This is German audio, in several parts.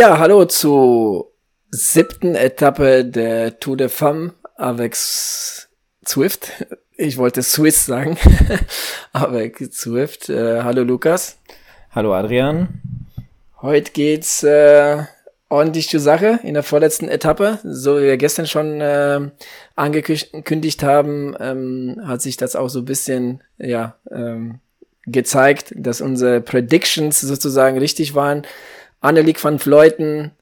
Ja, hallo zur siebten Etappe der Tour de Femme avec Swift. Ich wollte Swiss sagen, avec Swift. Äh, hallo Lukas. Hallo Adrian. Heute geht's äh, ordentlich zur Sache in der vorletzten Etappe. So wie wir gestern schon äh, angekündigt haben, ähm, hat sich das auch so ein bisschen ja ähm, gezeigt, dass unsere Predictions sozusagen richtig waren. Anneliek van Fleuten,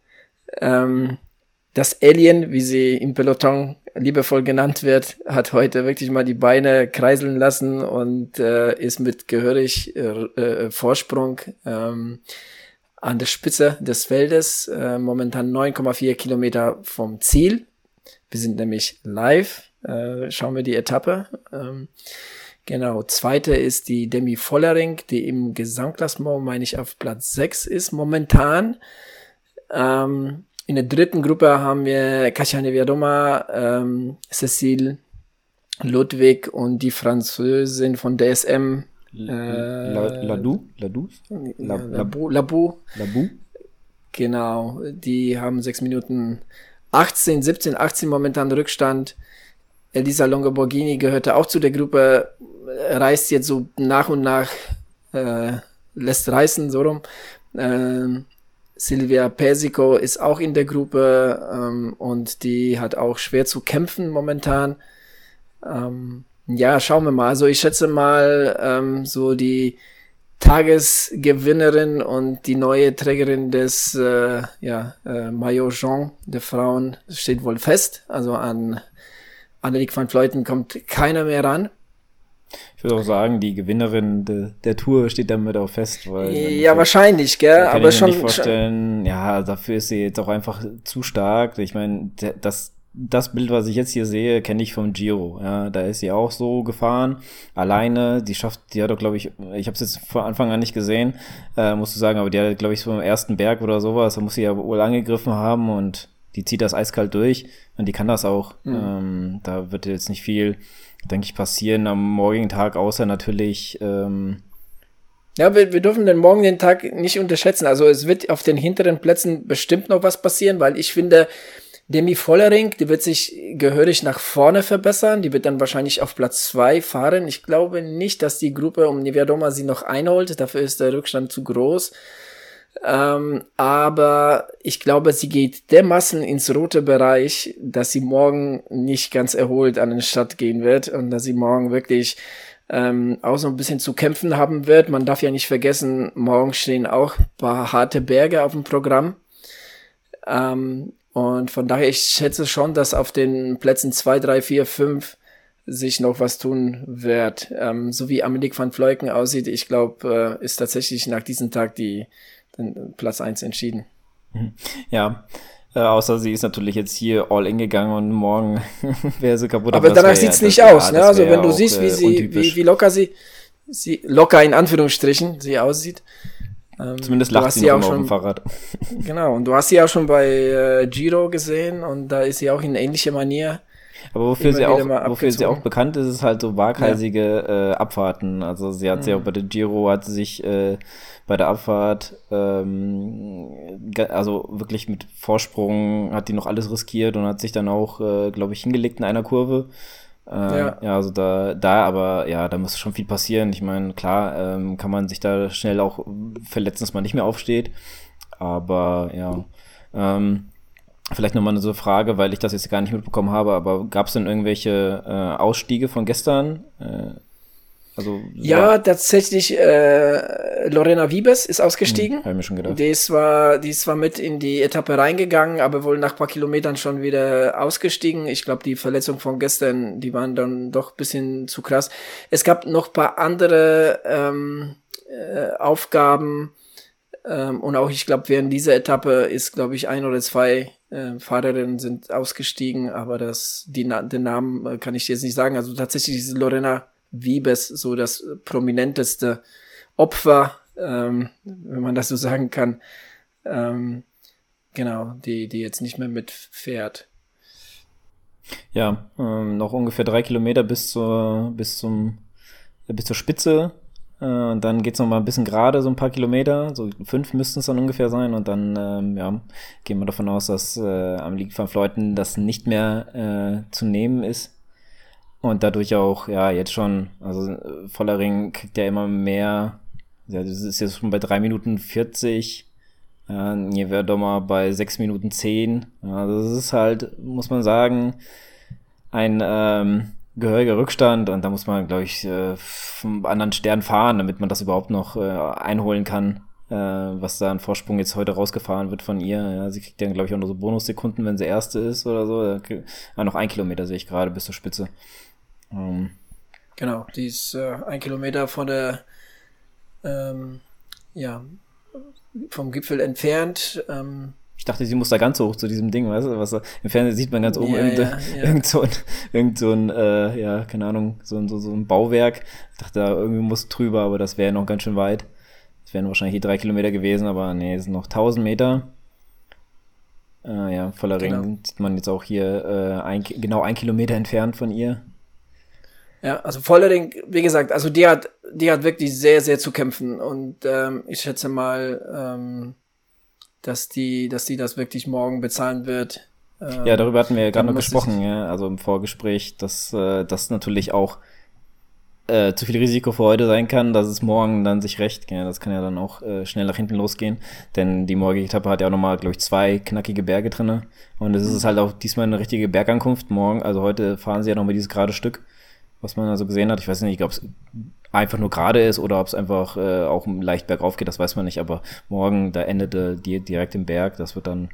ähm, das Alien, wie sie im Peloton liebevoll genannt wird, hat heute wirklich mal die Beine kreiseln lassen und äh, ist mit gehörig äh, äh, Vorsprung ähm, an der Spitze des Feldes, äh, momentan 9,4 Kilometer vom Ziel. Wir sind nämlich live, äh, schauen wir die Etappe. Ähm, Genau, zweite ist die Demi Vollering, die im Gesamtklassement, meine ich, auf Platz 6 ist momentan. Ähm, in der dritten Gruppe haben wir Kasia Neviadoma, ähm, Cecile Ludwig und die Französin von DSM. Äh, Ladou? Ladou? Labou. Labou? Genau, die haben 6 Minuten 18, 17, 18 momentan Rückstand. Elisa Longoborghini gehörte auch zu der Gruppe, reist jetzt so nach und nach, äh, lässt reißen, so rum. Ähm, Silvia Persico ist auch in der Gruppe ähm, und die hat auch schwer zu kämpfen momentan. Ähm, ja, schauen wir mal. Also ich schätze mal, ähm, so die Tagesgewinnerin und die neue Trägerin des äh, ja, äh, Maillot Jean der Frauen steht wohl fest. Also an Anneliek van Fleuten kommt keiner mehr ran. Ich würde auch sagen, die Gewinnerin de, der Tour steht damit auch fest, weil ja wahrscheinlich, gell, kann aber ich mir schon nicht vorstellen. Ja, dafür ist sie jetzt auch einfach zu stark. Ich meine, das das Bild, was ich jetzt hier sehe, kenne ich vom Giro. Ja, da ist sie auch so gefahren, alleine. Die schafft, die hat doch, glaube ich, ich habe es jetzt von Anfang an nicht gesehen, äh, musst du sagen, aber die hat, glaube ich, so im ersten Berg oder sowas, da muss sie ja wohl angegriffen haben und die zieht das eiskalt durch und die kann das auch. Mhm. Ähm, da wird jetzt nicht viel denke ich, passieren am morgigen Tag, außer natürlich. Ähm ja, wir, wir dürfen den morgigen Tag nicht unterschätzen. Also es wird auf den hinteren Plätzen bestimmt noch was passieren, weil ich finde, Demi Vollering, die wird sich gehörig nach vorne verbessern. Die wird dann wahrscheinlich auf Platz zwei fahren. Ich glaube nicht, dass die Gruppe um Niviadoma sie noch einholt. Dafür ist der Rückstand zu groß. Ähm, aber ich glaube, sie geht dermaßen ins rote Bereich, dass sie morgen nicht ganz erholt an den Start gehen wird und dass sie morgen wirklich ähm, auch so ein bisschen zu kämpfen haben wird. Man darf ja nicht vergessen, morgen stehen auch paar harte Berge auf dem Programm. Ähm, und von daher, ich schätze schon, dass auf den Plätzen zwei, drei, vier, fünf sich noch was tun wird. Ähm, so wie Amelie van Vleuken aussieht, ich glaube, äh, ist tatsächlich nach diesem Tag die Platz 1 entschieden. Mhm. Ja, äh, außer sie ist natürlich jetzt hier all in gegangen und morgen wäre sie kaputt. Aber, aber danach sieht es ja, nicht aus. Ja, ne? Also wenn du auch, siehst, wie, äh, sie, wie, wie locker sie, sie, locker in Anführungsstrichen, sie aussieht. Ähm, Zumindest lacht sie, sie auch schon, auf dem Fahrrad. Genau, und du hast sie auch schon bei äh, Giro gesehen und da ist sie auch in ähnlicher Manier. Aber wofür sie, auch, wofür sie auch bekannt ist, ist halt so waghalsige ja. äh, Abfahrten. Also sie hat mhm. sie auch bei der Giro, hat sie sich äh, bei der Abfahrt, ähm, also wirklich mit Vorsprung hat die noch alles riskiert und hat sich dann auch, äh, glaube ich, hingelegt in einer Kurve. Äh, ja. ja, also da, da, aber ja, da muss schon viel passieren. Ich meine, klar, ähm, kann man sich da schnell auch verletzen, dass man nicht mehr aufsteht. Aber ja, ähm, vielleicht nochmal eine so Frage, weil ich das jetzt gar nicht mitbekommen habe, aber gab es denn irgendwelche äh, Ausstiege von gestern? Äh, also, ja, tatsächlich, äh, Lorena Wiebes ist ausgestiegen. Hm, mir schon gedacht. Die ist, zwar, die ist zwar mit in die Etappe reingegangen, aber wohl nach paar Kilometern schon wieder ausgestiegen. Ich glaube, die Verletzung von gestern, die waren dann doch bisschen zu krass. Es gab noch paar andere ähm, äh, Aufgaben ähm, und auch, ich glaube, während dieser Etappe ist, glaube ich, ein oder zwei äh, Fahrerinnen sind ausgestiegen, aber das, die, den Namen äh, kann ich jetzt nicht sagen. Also tatsächlich ist Lorena Wiebes so das prominenteste Opfer, ähm, wenn man das so sagen kann. Ähm, genau, die, die jetzt nicht mehr mitfährt. Ja, ähm, noch ungefähr drei Kilometer bis zur, bis zum, bis zur Spitze Äh, und dann geht's noch mal ein bisschen gerade, so ein paar Kilometer, so fünf müssten es dann ungefähr sein. Und dann ähm, ja, gehen wir davon aus, dass äh, am League van Fleuten das nicht mehr äh, zu nehmen ist. Und dadurch auch, ja, jetzt schon, also äh, Vollering kriegt ja immer mehr, ja, das ist jetzt schon bei drei Minuten 40, ja, Nieverdommer bei sechs Minuten zehn. Ja, das ist halt, muss man sagen, ein ähm, gehöriger Rückstand und da muss man, glaube ich, äh, vom anderen Stern fahren, damit man das überhaupt noch äh, einholen kann, äh, was da ein Vorsprung jetzt heute rausgefahren wird von ihr. Ja, sie kriegt dann, glaube ich, auch noch so Bonussekunden, wenn sie erste ist oder so. Ja, noch ein Kilometer sehe ich gerade bis zur Spitze. Ähm. Genau, die ist äh, ein Kilometer von der, ähm, ja, vom Gipfel entfernt. Ähm, ich dachte, sie muss da ganz hoch zu diesem Ding, weißt du? Was, Im Fernsehen sieht man ganz oben ja, irgend, ja, ja. irgend so ein, irgend so ein äh, ja, keine Ahnung, so ein, so, so ein Bauwerk. Ich dachte, da irgendwie muss drüber, aber das wäre noch ganz schön weit. Das wären wahrscheinlich die drei Kilometer gewesen, aber nee, es sind noch 1000 Meter. Äh, ja, voller genau. Ring sieht man jetzt auch hier äh, ein, genau ein Kilometer entfernt von ihr. Ja, also Vollering, wie gesagt, also die hat, die hat wirklich sehr, sehr zu kämpfen. Und ähm, ich schätze mal, ähm, dass die, dass die das wirklich morgen bezahlen wird. Ähm, ja, darüber hatten wir ja gerade noch gesprochen, ja, also im Vorgespräch, dass äh, das natürlich auch äh, zu viel Risiko für heute sein kann, dass es morgen dann sich recht, ja, das kann ja dann auch äh, schnell nach hinten losgehen, denn die morgige Etappe hat ja auch nochmal, glaube ich, zwei knackige Berge drinne. Und es ist halt auch diesmal eine richtige Bergankunft morgen, also heute fahren sie ja nochmal dieses gerade Stück, was man also gesehen hat, ich weiß nicht, ob es einfach nur gerade ist oder ob es einfach äh, auch leicht bergauf geht, das weiß man nicht. Aber morgen, da endete die direkt im Berg. Das wird dann,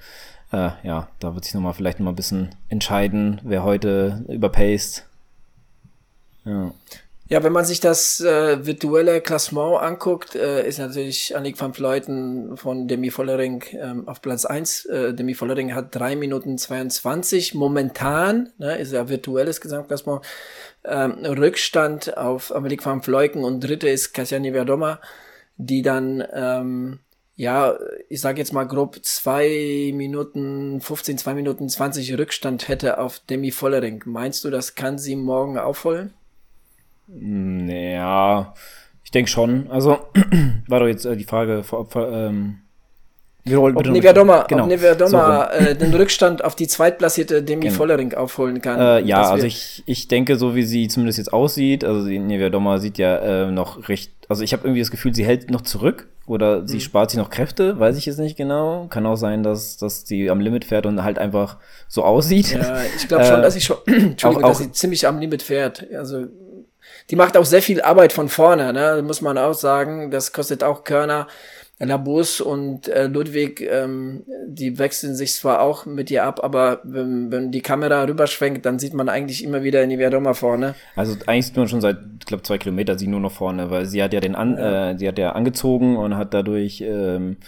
äh, ja, da wird sich nochmal vielleicht nochmal ein bisschen entscheiden, wer heute überpaced. Ja. Ja, wenn man sich das äh, virtuelle Klassement anguckt, äh, ist natürlich Annick van Vleuten von Demi Vollering ähm, auf Platz eins. Äh, Demi Vollering hat drei Minuten 22 momentan, ne, ist ja virtuelles Gesamtklassement ähm, Rückstand auf Amerik van Vleuten und dritte ist Katja Verdoma, die dann, ähm, ja, ich sage jetzt mal grob zwei Minuten 15, zwei Minuten 20 Rückstand hätte auf Demi Vollering. Meinst du, das kann sie morgen aufholen? Ja, ich denke schon. Also war doch jetzt äh, die Frage, ob, ähm, wir wollen ob Neverdoma, genau. ob Neverdoma so äh, den Rückstand auf die zweitplatzierte Demi genau. Vollering aufholen kann. Äh, ja, also ich, ich denke, so wie sie zumindest jetzt aussieht, also die Neverdoma sieht ja äh, noch recht, also ich habe irgendwie das Gefühl, sie hält noch zurück oder sie mhm. spart sich noch Kräfte, weiß ich jetzt nicht genau. Kann auch sein, dass, dass sie am Limit fährt und halt einfach so aussieht. Ja, ich glaube schon, dass sie schon, Entschuldigung, auch, dass sie ziemlich am Limit fährt. Also die macht auch sehr viel Arbeit von vorne, ne? muss man auch sagen. Das kostet auch Körner. Labus und äh, Ludwig, ähm, die wechseln sich zwar auch mit ihr ab, aber wenn, wenn die Kamera rüberschwenkt, dann sieht man eigentlich immer wieder in die Verdoma vorne. Also eigentlich sieht man schon seit, ich glaube, zwei Kilometer sie nur noch vorne, weil sie hat ja den an, ja. Äh, sie hat ja angezogen und hat dadurch ähm,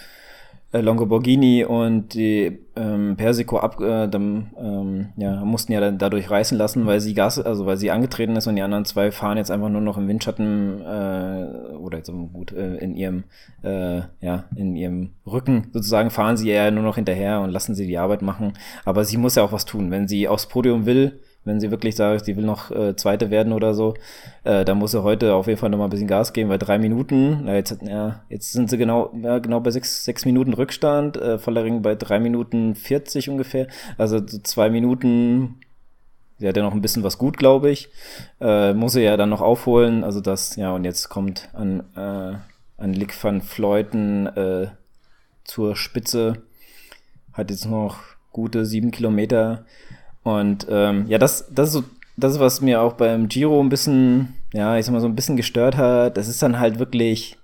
äh, Longoborghini und die ähm, Persico ab, äh, dann, ähm, ja, mussten ja dadurch reißen lassen, weil sie Gas, also weil sie angetreten ist und die anderen zwei fahren jetzt einfach nur noch im Windschatten äh, oder jetzt gut äh, in ihrem äh, ja in ihrem Rücken sozusagen fahren sie ja nur noch hinterher und lassen sie die Arbeit machen. Aber sie muss ja auch was tun, wenn sie aufs Podium will wenn sie wirklich sagt, sie will noch äh, Zweite werden oder so, äh, dann muss sie heute auf jeden Fall noch mal ein bisschen Gas geben, weil drei Minuten, na jetzt, ja, jetzt sind sie genau, ja, genau bei sechs, sechs Minuten Rückstand, äh, Vollering bei drei Minuten 40 ungefähr, also so zwei Minuten, sie hat ja noch ein bisschen was gut, glaube ich, äh, muss sie ja dann noch aufholen, also das, ja, und jetzt kommt an, äh, an Lick van Fleuten äh, zur Spitze, hat jetzt noch gute sieben Kilometer und ähm, ja, das, das ist so, das ist, was mir auch beim Giro ein bisschen, ja, ich sag mal, so ein bisschen gestört hat. Das ist dann halt wirklich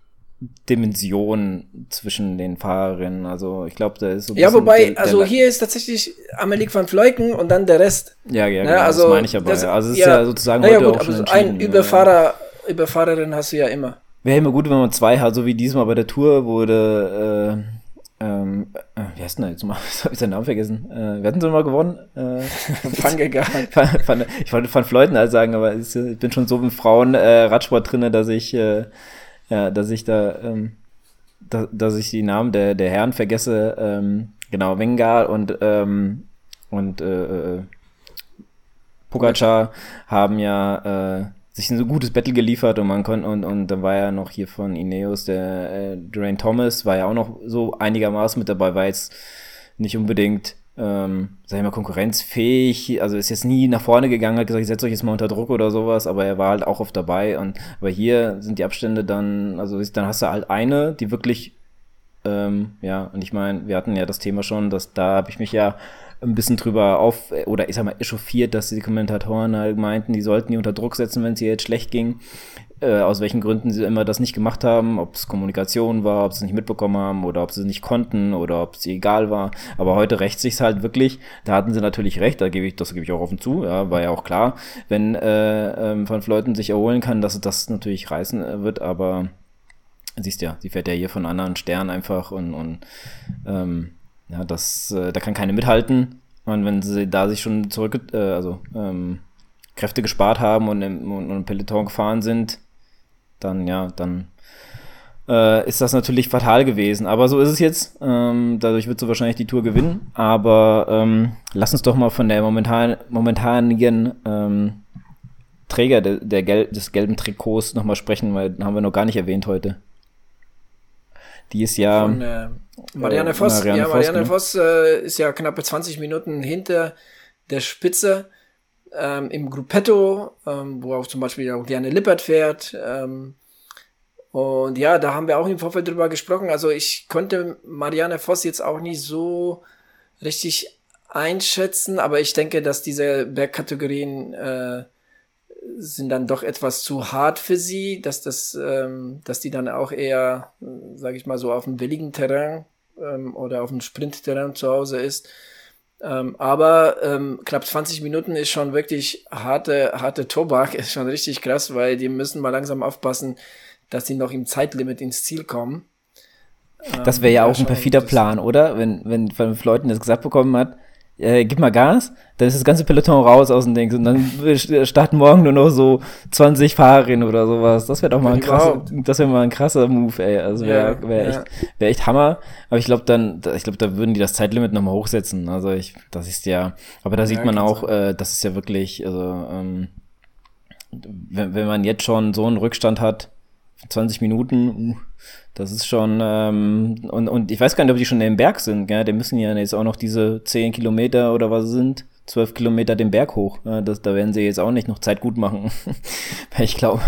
Dimension zwischen den Fahrerinnen. Also ich glaube, da ist so ein Ja, wobei, der, der also hier ist tatsächlich Amelie van Vleuken und dann der Rest. Ja, ja, ne, genau, also, das meine ich aber. Das, also es ist ja, ja sozusagen heute gut, auch schon ein Überfahrer, Überfahrerin hast du ja immer. Wäre immer gut, wenn man zwei hat, so wie diesmal bei der Tour wurde äh, ähm, äh, wie heißt denn der jetzt mal? Jetzt habe ich seinen Namen vergessen. Äh, wer hatten sie mal gewonnen? Äh, Fangegar. ich wollte Van Fleuten halt sagen, aber ich bin schon so im Frauen-Radsport äh, drinne, dass ich, äh, ja, dass ich da, ähm, da, dass ich die Namen der, der Herren vergesse. Ähm, genau, Wengar und, ähm, und äh, äh, Pogacar haben ja äh, sich ein so gutes Battle geliefert und man konnte, und, und dann war ja noch hier von Ineos der äh, Durain Thomas, war ja auch noch so einigermaßen mit dabei, war jetzt nicht unbedingt ähm, sag ich mal, konkurrenzfähig, also ist jetzt nie nach vorne gegangen, hat gesagt, ich setze euch jetzt mal unter Druck oder sowas, aber er war halt auch oft dabei und aber hier sind die Abstände dann, also dann hast du halt eine, die wirklich, ähm, ja, und ich meine, wir hatten ja das Thema schon, dass da habe ich mich ja ein bisschen drüber auf, oder ich sag mal, echauffiert, dass die Kommentatoren halt meinten, die sollten die unter Druck setzen, wenn es ihr jetzt schlecht ging äh, aus welchen Gründen sie immer das nicht gemacht haben, ob es Kommunikation war, ob sie es nicht mitbekommen haben oder ob sie nicht konnten oder ob es egal war. Aber heute rächt sich's halt wirklich. Da hatten sie natürlich recht, da gebe ich, das gebe ich auch offen zu, ja, war ja auch klar, wenn äh, ähm, Van Fleuten sich erholen kann, dass das natürlich reißen äh, wird, aber siehst ja, sie fährt ja hier von anderen Sternen einfach und, und ähm, ja, das, äh, da kann keine mithalten. Und wenn sie da sich schon zurück, äh, also ähm, Kräfte gespart haben und im, und im Peloton gefahren sind, dann ja, dann äh, ist das natürlich fatal gewesen. Aber so ist es jetzt. Ähm, dadurch wird sie wahrscheinlich die Tour gewinnen. Aber ähm, lass uns doch mal von der momentan, momentanigen ähm, Träger de, der Gel des gelben Trikots nochmal sprechen, weil den haben wir noch gar nicht erwähnt heute. Die ist ja. Von, äh, Marianne Voss. Marianne ja, Marianne Voss, Voss äh, ist ja knappe 20 Minuten hinter der Spitze ähm, im Gruppetto, ähm, wo auch zum Beispiel auch Diane Lippert fährt. Ähm, und ja, da haben wir auch im Vorfeld drüber gesprochen. Also ich konnte Marianne Voss jetzt auch nicht so richtig einschätzen, aber ich denke, dass diese Bergkategorien äh, sind dann doch etwas zu hart für sie, dass das, ähm, dass die dann auch eher, sage ich mal so, auf dem willigen Terrain ähm, oder auf dem Sprintterrain zu Hause ist. Ähm, aber ähm, knapp 20 Minuten ist schon wirklich harte, harte Tobak, ist schon richtig krass, weil die müssen mal langsam aufpassen, dass sie noch im Zeitlimit ins Ziel kommen. Das wäre ja ähm, auch ein perfider Plan, oder? Wenn, wenn von Leuten das gesagt bekommen hat, äh, gib mal Gas, dann ist das ganze Peloton raus aus dem Ding und dann starten morgen nur noch so 20 Fahrerinnen oder sowas. Das wäre doch mal ein krasser, das wäre mal ein krasser Move, ey. Also wäre wär ja. echt, wär echt Hammer. Aber ich glaube dann, ich glaube, da würden die das Zeitlimit nochmal hochsetzen. Also ich, das ist ja, aber da sieht ja, man auch, äh, das ist ja wirklich, also, ähm, wenn, wenn man jetzt schon so einen Rückstand hat, 20 Minuten, das ist schon, ähm, und, und ich weiß gar nicht, ob die schon im Berg sind, gell? Die müssen ja jetzt auch noch diese 10 Kilometer oder was sind, 12 Kilometer den Berg hoch. Ja, das, da werden sie jetzt auch nicht noch Zeit gut machen. Weil ich glaube,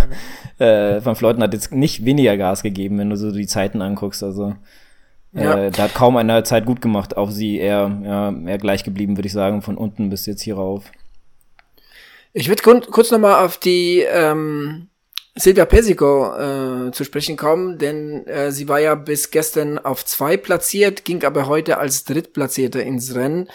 äh, Van Fleuten hat jetzt nicht weniger Gas gegeben, wenn du so die Zeiten anguckst. Also äh, ja. da hat kaum einer Zeit gut gemacht. Auf sie eher, ja, eher gleich geblieben, würde ich sagen, von unten bis jetzt hier rauf. Ich würde kurz nochmal auf die ähm, Silvia Pesico äh, zu sprechen kommen, denn äh, sie war ja bis gestern auf zwei platziert, ging aber heute als Drittplatzierte ins Rennen.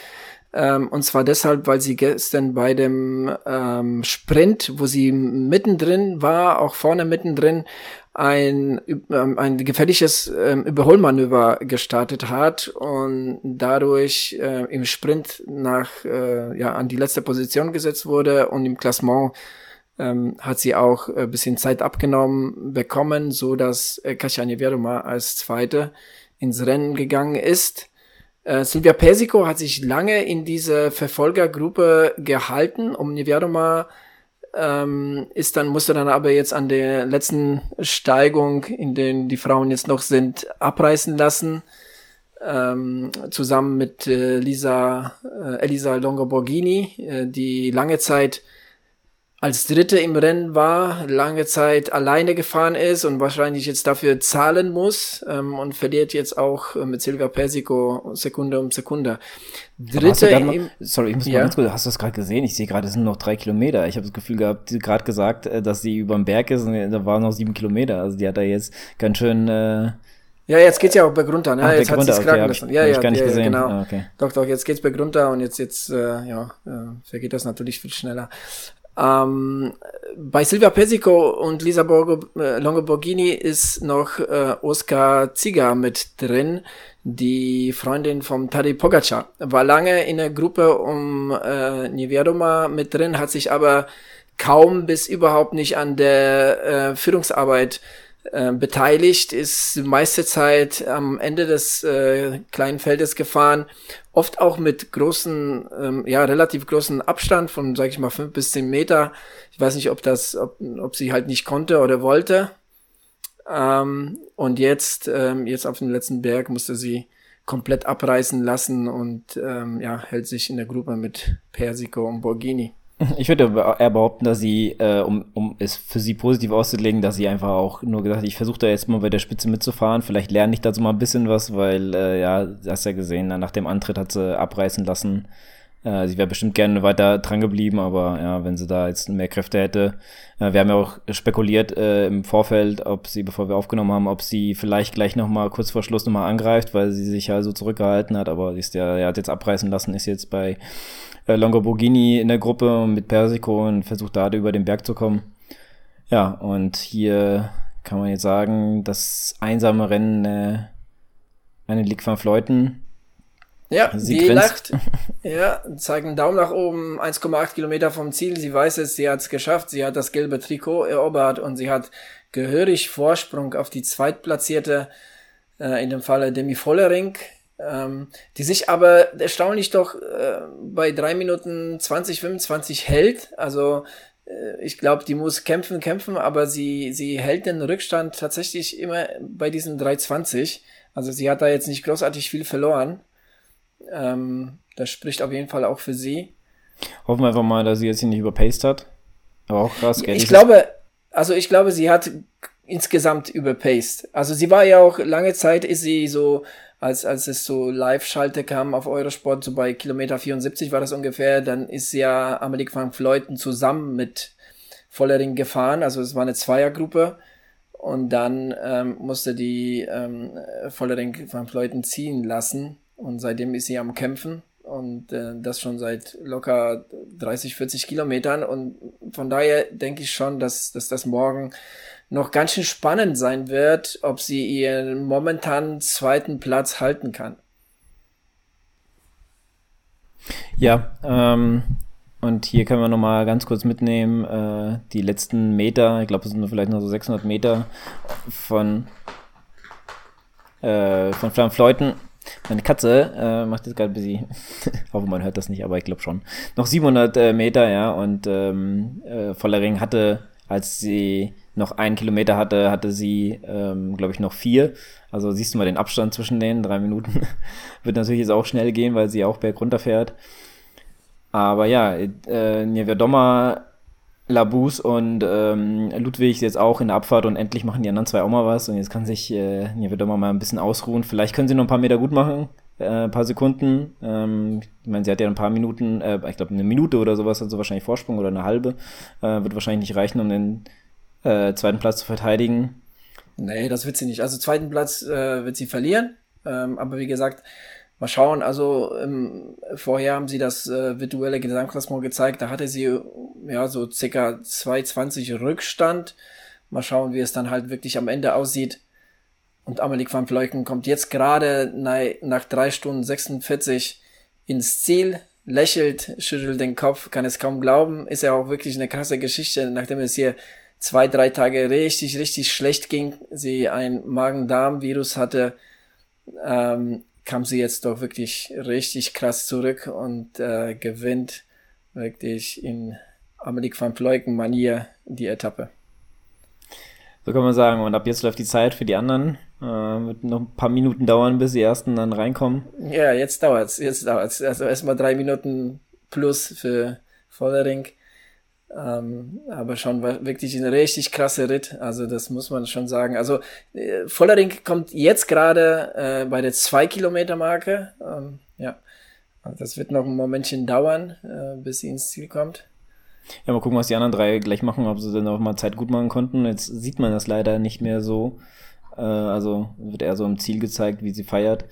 Ähm, und zwar deshalb, weil sie gestern bei dem ähm, Sprint, wo sie mittendrin war, auch vorne mittendrin, ein, ähm, ein gefährliches ähm, Überholmanöver gestartet hat und dadurch äh, im Sprint nach äh, ja an die letzte Position gesetzt wurde und im Klassement ähm, hat sie auch ein äh, bisschen Zeit abgenommen bekommen, so dass äh, Kasia Niewiadoma als Zweite ins Rennen gegangen ist. Äh, Silvia Persico hat sich lange in diese Verfolgergruppe gehalten, um Niewiadoma ähm, ist dann, musste dann aber jetzt an der letzten Steigung, in denen die Frauen jetzt noch sind, abreißen lassen. Ähm, zusammen mit äh, Lisa, äh, Elisa Longoborghini, äh, die lange Zeit als Dritte im Rennen war, lange Zeit alleine gefahren ist und wahrscheinlich jetzt dafür zahlen muss ähm, und verliert jetzt auch äh, mit Silvia Persico Sekunde um Sekunde. Dritte im, Sorry, ich muss ja? mal ganz kurz, hast du das gerade gesehen? Ich sehe gerade, es sind noch drei Kilometer. Ich habe das Gefühl gehabt, gerade gesagt, äh, dass sie über dem Berg ist und da waren noch sieben Kilometer. Also die hat da jetzt ganz schön... Äh ja, jetzt geht's ja auch bergunter, ne? Ach, jetzt hat sie es kraken lassen. Ja, ja, gar nicht ja, gesehen. genau. Ah, okay. Doch, doch, jetzt geht's bergunter und jetzt, jetzt, äh, ja, äh, vergeht das natürlich viel schneller. Ähm, bei Silvia Pesico und Lisa Borgo, äh, Longoborghini ist noch äh, Oskar Ziga mit drin, die Freundin vom Tadej Pogacar. War lange in der Gruppe um äh, Niewiadoma mit drin, hat sich aber kaum bis überhaupt nicht an der äh, Führungsarbeit äh, beteiligt, ist die meiste Zeit am Ende des äh, kleinen Feldes gefahren, oft auch mit großen, ähm, ja, relativ großen Abstand von, sag ich mal, fünf bis zehn Meter. Ich weiß nicht, ob das, ob, ob sie halt nicht konnte oder wollte. Ähm, und jetzt, ähm, jetzt auf dem letzten Berg musste sie komplett abreißen lassen und ähm, ja, hält sich in der Gruppe mit Persico und Borghini. Ich würde eher behaupten, dass sie, äh, um, um es für sie positiv auszulegen, dass sie einfach auch nur gesagt hat, ich versuche da jetzt mal bei der Spitze mitzufahren. Vielleicht lerne ich dazu mal ein bisschen was, weil, äh, ja, hast ja gesehen, nach dem Antritt hat sie abreißen lassen. Äh, sie wäre bestimmt gerne weiter dran geblieben, aber ja, wenn sie da jetzt mehr Kräfte hätte. Äh, wir haben ja auch spekuliert äh, im Vorfeld, ob sie, bevor wir aufgenommen haben, ob sie vielleicht gleich nochmal kurz vor Schluss nochmal angreift, weil sie sich ja so zurückgehalten hat, aber sie ist ja, er hat jetzt abreißen lassen, ist jetzt bei äh, Longoborghini in der Gruppe mit Persico und versucht da über den Berg zu kommen. Ja, und hier kann man jetzt sagen, das einsame Rennen äh, eine Ligue van Fleuten ja, sie, sie lacht. Ja, zeigt einen Daumen nach oben, 1,8 Kilometer vom Ziel. Sie weiß es, sie hat es geschafft. Sie hat das gelbe Trikot erobert und sie hat gehörig Vorsprung auf die zweitplatzierte, äh, in dem Falle Demi Vollering, ähm, die sich aber erstaunlich doch äh, bei drei Minuten 20, 25 hält. Also äh, ich glaube, die muss kämpfen, kämpfen, aber sie, sie hält den Rückstand tatsächlich immer bei diesen 3,20. Also sie hat da jetzt nicht großartig viel verloren. Ähm, das spricht auf jeden Fall auch für sie. Hoffen wir einfach mal, dass sie jetzt hier nicht überpaced hat. Aber auch krass, gell? Ich glaube, also ich glaube, sie hat insgesamt überpaced. Also sie war ja auch lange Zeit ist sie so, als, als es so Live-Schalte kam auf Eurosport, so bei Kilometer 74 war das ungefähr, dann ist ja Amelie van Fleuten zusammen mit Vollering gefahren, also es war eine Zweiergruppe. Und dann ähm, musste die ähm, Vollering van Fleuten ziehen lassen. Und seitdem ist sie am Kämpfen und äh, das schon seit locker 30, 40 Kilometern. Und von daher denke ich schon, dass, dass das morgen noch ganz schön spannend sein wird, ob sie ihren momentanen zweiten Platz halten kann. Ja, ähm, und hier können wir nochmal ganz kurz mitnehmen, äh, die letzten Meter, ich glaube, es sind vielleicht noch so 600 Meter von, äh, von Flammenfleuten meine Katze äh, macht jetzt gerade busy. hoffe, man hört das nicht, aber ich glaube schon. Noch 700 äh, Meter, ja, und ähm, äh, Vollering hatte, als sie noch einen Kilometer hatte, hatte sie, ähm, glaube ich, noch vier. Also siehst du mal den Abstand zwischen denen, drei Minuten. Wird natürlich jetzt auch schnell gehen, weil sie auch berg runterfährt. Aber ja, äh, Niewiadoma Labus und ähm, Ludwig jetzt auch in der Abfahrt und endlich machen die anderen zwei auch mal was und jetzt kann sich äh, doch mal ein bisschen ausruhen. Vielleicht können sie noch ein paar Meter gut machen, äh, ein paar Sekunden. Ähm, ich meine, sie hat ja ein paar Minuten, äh, ich glaube eine Minute oder sowas, also wahrscheinlich Vorsprung oder eine halbe. Äh, wird wahrscheinlich nicht reichen, um den äh, zweiten Platz zu verteidigen. Nee, das wird sie nicht. Also zweiten Platz äh, wird sie verlieren. Ähm, aber wie gesagt, Mal schauen, also ähm, vorher haben sie das äh, virtuelle Gesamtklassement gezeigt, da hatte sie ja so circa 2,20 Rückstand. Mal schauen, wie es dann halt wirklich am Ende aussieht. Und Amelie van Vleuken kommt jetzt gerade nach drei Stunden 46 ins Ziel, lächelt, schüttelt den Kopf, kann es kaum glauben. Ist ja auch wirklich eine krasse Geschichte, nachdem es hier zwei, drei Tage richtig, richtig schlecht ging, sie ein Magen-Darm-Virus hatte, ähm, kam sie jetzt doch wirklich richtig krass zurück und äh, gewinnt wirklich in Amelie van Vleuken Manier die Etappe. So kann man sagen. Und ab jetzt läuft die Zeit für die anderen. Äh, wird noch ein paar Minuten dauern, bis die ersten dann reinkommen. Ja, jetzt dauert's. Jetzt dauert's. Also erstmal drei Minuten plus für Vollering. Ähm, aber schon wirklich ein richtig krasser Ritt. Also das muss man schon sagen. Also äh, Vollering kommt jetzt gerade äh, bei der 2 Kilometer Marke. Ähm, ja, also das wird noch ein Momentchen dauern, äh, bis sie ins Ziel kommt. Ja, mal gucken, was die anderen drei gleich machen, ob sie dann auch mal Zeit gut machen konnten. Jetzt sieht man das leider nicht mehr so. Äh, also wird eher so im Ziel gezeigt, wie sie feiert,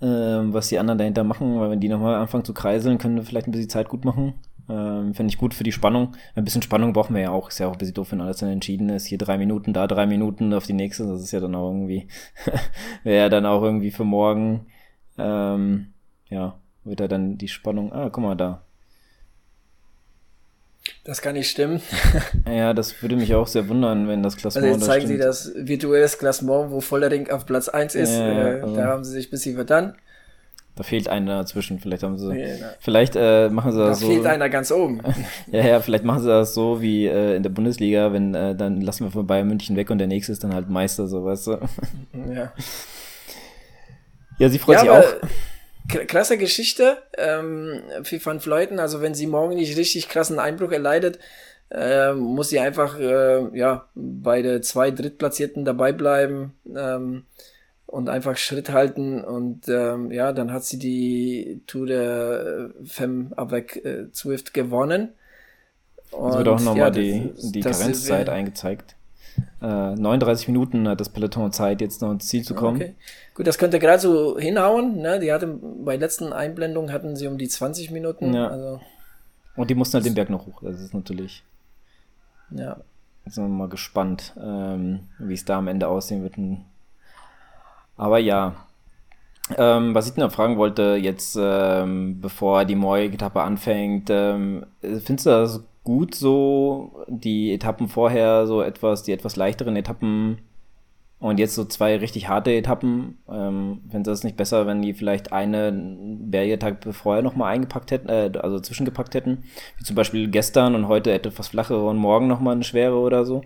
äh, was die anderen dahinter machen, weil wenn die nochmal anfangen zu kreiseln, können wir vielleicht ein bisschen Zeit gut machen. Ähm, Finde ich gut für die Spannung. Ein bisschen Spannung brauchen wir ja auch. Ist ja auch ein bisschen doof, wenn alles dann entschieden ist. Hier drei Minuten, da drei Minuten auf die nächste. Das ist ja dann auch irgendwie, wäre ja dann auch irgendwie für morgen, ähm, ja, wird da dann die Spannung, ah, guck mal da. Das kann nicht stimmen. ja, das würde mich auch sehr wundern, wenn das Klassement Also jetzt zeigen sie das virtuelles Klassement, wo Vollering auf Platz 1 ist. Ja, äh, also da haben sie sich ein bisschen verdammt. Da fehlt einer dazwischen. Vielleicht haben sie. Ja, vielleicht äh, machen sie das da so. Da fehlt einer ganz oben. ja, ja, vielleicht machen sie das so wie äh, in der Bundesliga, wenn äh, dann lassen wir von Bayern München weg und der nächste ist dann halt Meister, so weißt du. ja. Ja, sie freut ja, sich auch. Krasse Geschichte ähm, für Van Fleuten. Also wenn sie morgen nicht richtig krassen Einbruch erleidet, äh, muss sie einfach äh, ja bei der zwei Drittplatzierten dabei bleiben. Ähm, und einfach Schritt halten und ähm, ja, dann hat sie die Tour der Femme avec äh, Zwift gewonnen. Und, es wird auch nochmal ja, die, die Karenzzeit eingezeigt. Äh, 39 Minuten hat das Peloton Zeit, jetzt noch ins Ziel zu kommen. Okay. Gut, das könnte gerade so hinhauen. Ne? Die hatte bei letzten Einblendungen hatten sie um die 20 Minuten. Ja. Also, und die mussten halt den Berg noch hoch. Das ist natürlich. Ja. Jetzt sind wir mal gespannt, ähm, wie es da am Ende aussehen wird. Aber ja, ähm, was ich noch fragen wollte, jetzt ähm, bevor die Moi-Etappe anfängt, ähm, findest du das gut so, die Etappen vorher so etwas, die etwas leichteren Etappen und jetzt so zwei richtig harte Etappen? Ähm, findest du das nicht besser, wenn die vielleicht eine Bergetappe vorher nochmal eingepackt hätten, äh, also zwischengepackt hätten? Wie zum Beispiel gestern und heute etwas flachere und morgen nochmal eine schwere oder so?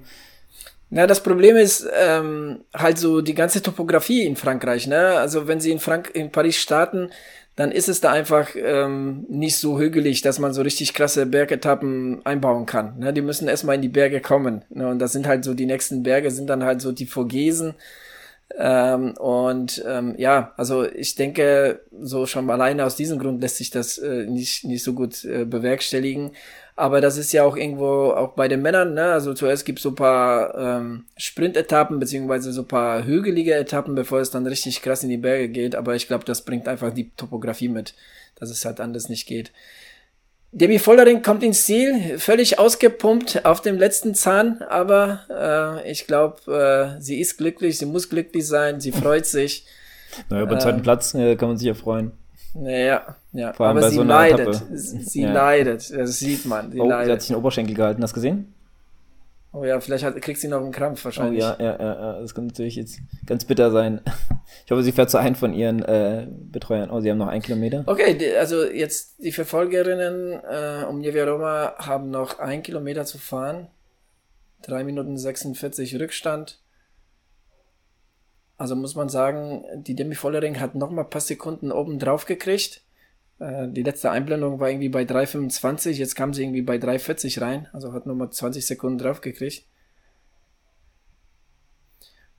Na, das Problem ist ähm, halt so die ganze Topografie in Frankreich. Ne? Also wenn sie in Frank in Paris starten, dann ist es da einfach ähm, nicht so hügelig, dass man so richtig krasse Bergetappen einbauen kann. Ne? Die müssen erstmal in die Berge kommen. Ne? Und das sind halt so die nächsten Berge, sind dann halt so die Vogesen. Ähm, und ähm, ja, also ich denke, so schon alleine aus diesem Grund lässt sich das äh, nicht, nicht so gut äh, bewerkstelligen. Aber das ist ja auch irgendwo auch bei den Männern, ne? Also zuerst gibt es so ein paar ähm, Sprintetappen, beziehungsweise so ein paar hügelige Etappen, bevor es dann richtig krass in die Berge geht. Aber ich glaube, das bringt einfach die Topografie mit, dass es halt anders nicht geht. Demi Vollering kommt ins Ziel, völlig ausgepumpt auf dem letzten Zahn, aber äh, ich glaube, äh, sie ist glücklich, sie muss glücklich sein, sie freut sich. Naja, beim zweiten äh, Platz äh, kann man sich ja freuen. Ja, ja. Vor allem aber bei sie so leidet. Etappe. Sie ja. leidet. Das sieht man. Sie oh, leidet. sie hat sich den Oberschenkel gehalten. Hast du gesehen? Oh ja, vielleicht hat, kriegt sie noch einen Krampf wahrscheinlich. Oh ja, ja, ja, ja. Das kann natürlich jetzt ganz bitter sein. Ich hoffe, sie fährt zu einem von ihren äh, Betreuern. Oh, sie haben noch einen Kilometer. Okay, die, also jetzt die Verfolgerinnen äh, um Nevia Roma haben noch einen Kilometer zu fahren. Drei Minuten 46 Rückstand. Also muss man sagen, die Demi Vollering hat noch mal ein paar Sekunden oben drauf gekriegt. Äh, die letzte Einblendung war irgendwie bei 3,25, jetzt kam sie irgendwie bei 3,40 rein, also hat nochmal 20 Sekunden drauf gekriegt.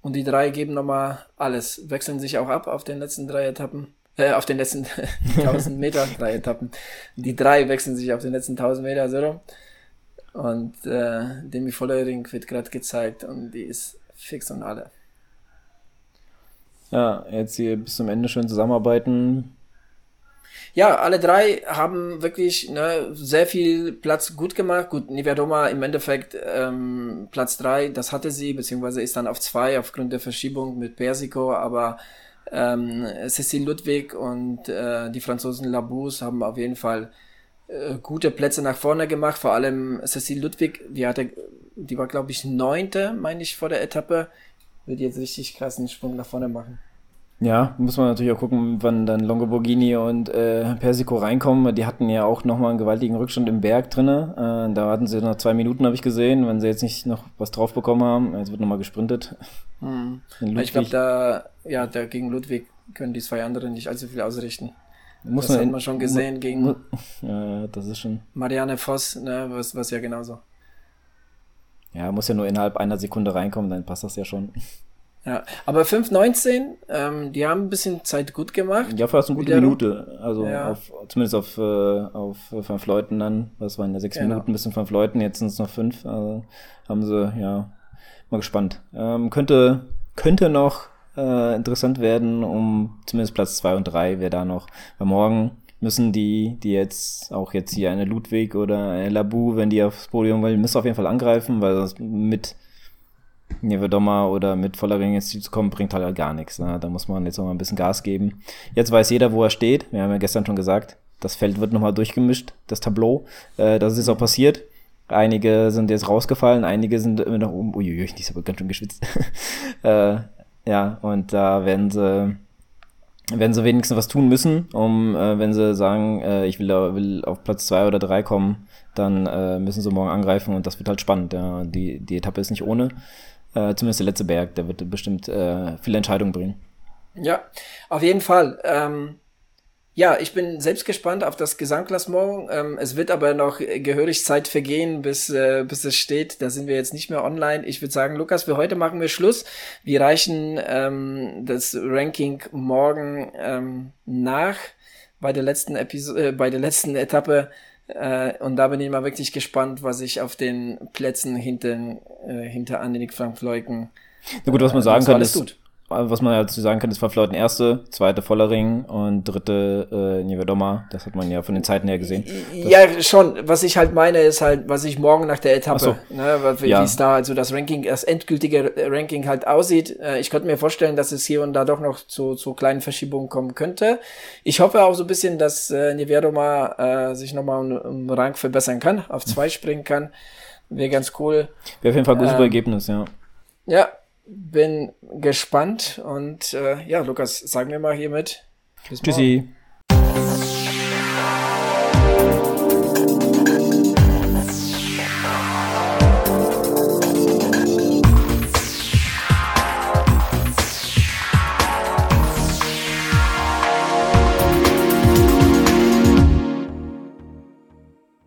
Und die drei geben nochmal alles, wechseln sich auch ab auf den letzten drei Etappen, äh, auf den letzten 1000 Meter, drei Etappen. Die drei wechseln sich auf den letzten 1000 Meter, so Und äh, Demi Vollering wird gerade gezeigt und die ist fix und alle. Ja, jetzt hier bis zum Ende schön zusammenarbeiten. Ja, alle drei haben wirklich ne, sehr viel Platz gut gemacht. Gut, Nivedoma im Endeffekt ähm, Platz drei, das hatte sie, beziehungsweise ist dann auf zwei aufgrund der Verschiebung mit Persico, aber ähm, Cécile Ludwig und äh, die Franzosen Labous haben auf jeden Fall äh, gute Plätze nach vorne gemacht. Vor allem Cécile Ludwig, die hatte, die war glaube ich neunte, meine ich, vor der Etappe wird jetzt richtig krassen Sprung nach vorne machen. Ja, muss man natürlich auch gucken, wann dann Longoborghini und äh, Persico reinkommen. Die hatten ja auch nochmal einen gewaltigen Rückstand im Berg drinne. Äh, da hatten sie noch zwei Minuten, habe ich gesehen, wenn sie jetzt nicht noch was drauf bekommen haben. Jetzt wird nochmal gesprintet. Hm. Ich glaube, da, ja, da gegen Ludwig können die zwei anderen nicht allzu viel ausrichten. Muss das man hat man schon gesehen gegen ja, das ist schon. Marianne Voss, ne, was, was ja genauso. Ja, muss ja nur innerhalb einer Sekunde reinkommen, dann passt das ja schon. Ja, aber 5.19, ähm, die haben ein bisschen Zeit gut gemacht. Ja, fast eine gute Wiederum. Minute. Also ja. auf, zumindest auf, äh, auf fünf Leuten dann. Was waren ja sechs genau. Minuten bis zu fünf Leuten, jetzt sind es noch fünf. Also haben sie, ja, mal gespannt. Ähm, könnte, könnte noch äh, interessant werden, um zumindest Platz zwei und drei wäre da noch. Weil morgen müssen die, die jetzt, auch jetzt hier eine Ludwig oder eine Labu, wenn die aufs Podium wollen, müssen auf jeden Fall angreifen, weil das mit Nievedoma oder mit Vollering Ziel zu kommen, bringt halt gar nichts. Ne? Da muss man jetzt noch mal ein bisschen Gas geben. Jetzt weiß jeder, wo er steht. Wir haben ja gestern schon gesagt, das Feld wird nochmal durchgemischt, das Tableau. Äh, das ist auch passiert. Einige sind jetzt rausgefallen, einige sind immer noch oben. Uiuiui, ich habe ganz schön geschwitzt. äh, ja, und da werden sie, werden sie wenigstens was tun müssen, um, äh, wenn sie sagen, äh, ich will, will auf Platz zwei oder drei kommen, dann äh, müssen sie morgen angreifen und das wird halt spannend. Ja. Die, die Etappe ist nicht ohne. Äh, zumindest der letzte Berg, der wird bestimmt äh, viele Entscheidungen bringen. Ja, auf jeden Fall. Ähm, ja, ich bin selbst gespannt auf das Gesamtklassement. Ähm, es wird aber noch gehörig Zeit vergehen, bis, äh, bis es steht. Da sind wir jetzt nicht mehr online. Ich würde sagen, Lukas, für heute machen wir Schluss. Wir reichen ähm, das Ranking morgen ähm, nach bei der letzten Episode, äh, bei der letzten Etappe. Äh, und da bin ich mal wirklich gespannt, was ich auf den Plätzen hinter, äh, hinter Annick Frank Fleuten. Na gut, was man äh, sagen kann, ist, tut was man dazu sagen kann, ist war Fleuten erste, zweite Vollering und dritte äh, Nievedoma. Das hat man ja von den Zeiten her gesehen. Ja, schon. Was ich halt meine, ist halt, was ich morgen nach der Etappe, so. ne, wie ja. es da also das Ranking, das endgültige Ranking halt aussieht. Äh, ich könnte mir vorstellen, dass es hier und da doch noch zu, zu kleinen Verschiebungen kommen könnte. Ich hoffe auch so ein bisschen, dass äh, Nievedoma äh, sich nochmal um, um Rang verbessern kann, auf zwei springen kann. Wäre ganz cool. Wäre auf jeden Fall ein gutes ähm, Ergebnis, ja. Ja, bin gespannt und äh, ja, Lukas, sagen wir mal hiermit. Tschüssi. Morgen.